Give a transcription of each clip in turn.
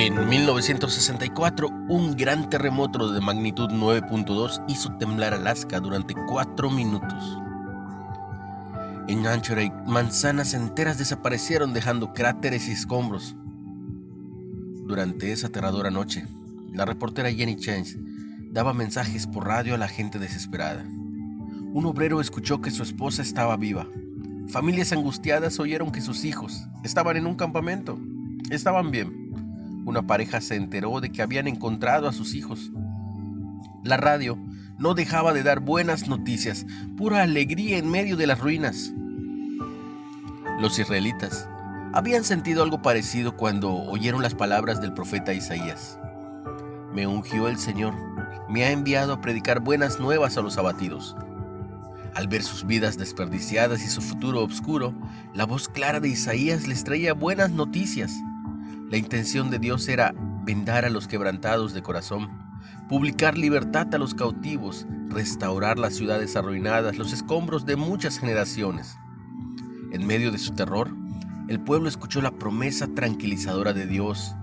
En 1964, un gran terremoto de magnitud 9.2 hizo temblar Alaska durante cuatro minutos. En Anchorage, manzanas enteras desaparecieron dejando cráteres y escombros. Durante esa aterradora noche, la reportera Jenny Chance daba mensajes por radio a la gente desesperada. Un obrero escuchó que su esposa estaba viva. Familias angustiadas oyeron que sus hijos estaban en un campamento. Estaban bien. Una pareja se enteró de que habían encontrado a sus hijos. La radio no dejaba de dar buenas noticias, pura alegría en medio de las ruinas. Los israelitas habían sentido algo parecido cuando oyeron las palabras del profeta Isaías. Me ungió el Señor, me ha enviado a predicar buenas nuevas a los abatidos. Al ver sus vidas desperdiciadas y su futuro oscuro, la voz clara de Isaías les traía buenas noticias. La intención de Dios era vendar a los quebrantados de corazón, publicar libertad a los cautivos, restaurar las ciudades arruinadas, los escombros de muchas generaciones. En medio de su terror, el pueblo escuchó la promesa tranquilizadora de Dios,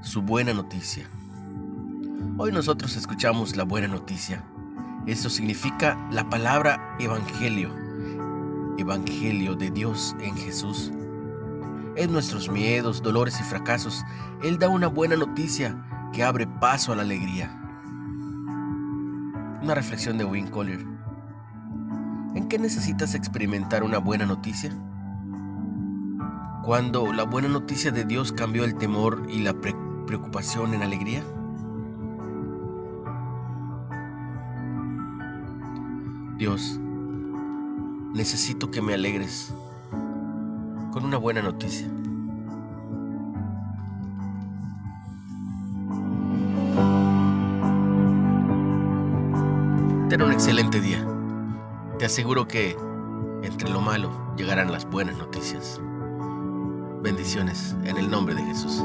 su buena noticia. Hoy nosotros escuchamos la buena noticia. Eso significa la palabra evangelio, evangelio de Dios en Jesús. En nuestros miedos, dolores y fracasos, Él da una buena noticia que abre paso a la alegría. Una reflexión de Wayne Collier. ¿En qué necesitas experimentar una buena noticia? Cuando la buena noticia de Dios cambió el temor y la preocupación en alegría. Dios, necesito que me alegres con una buena noticia. Ten un excelente día. Te aseguro que entre lo malo llegarán las buenas noticias. Bendiciones en el nombre de Jesús.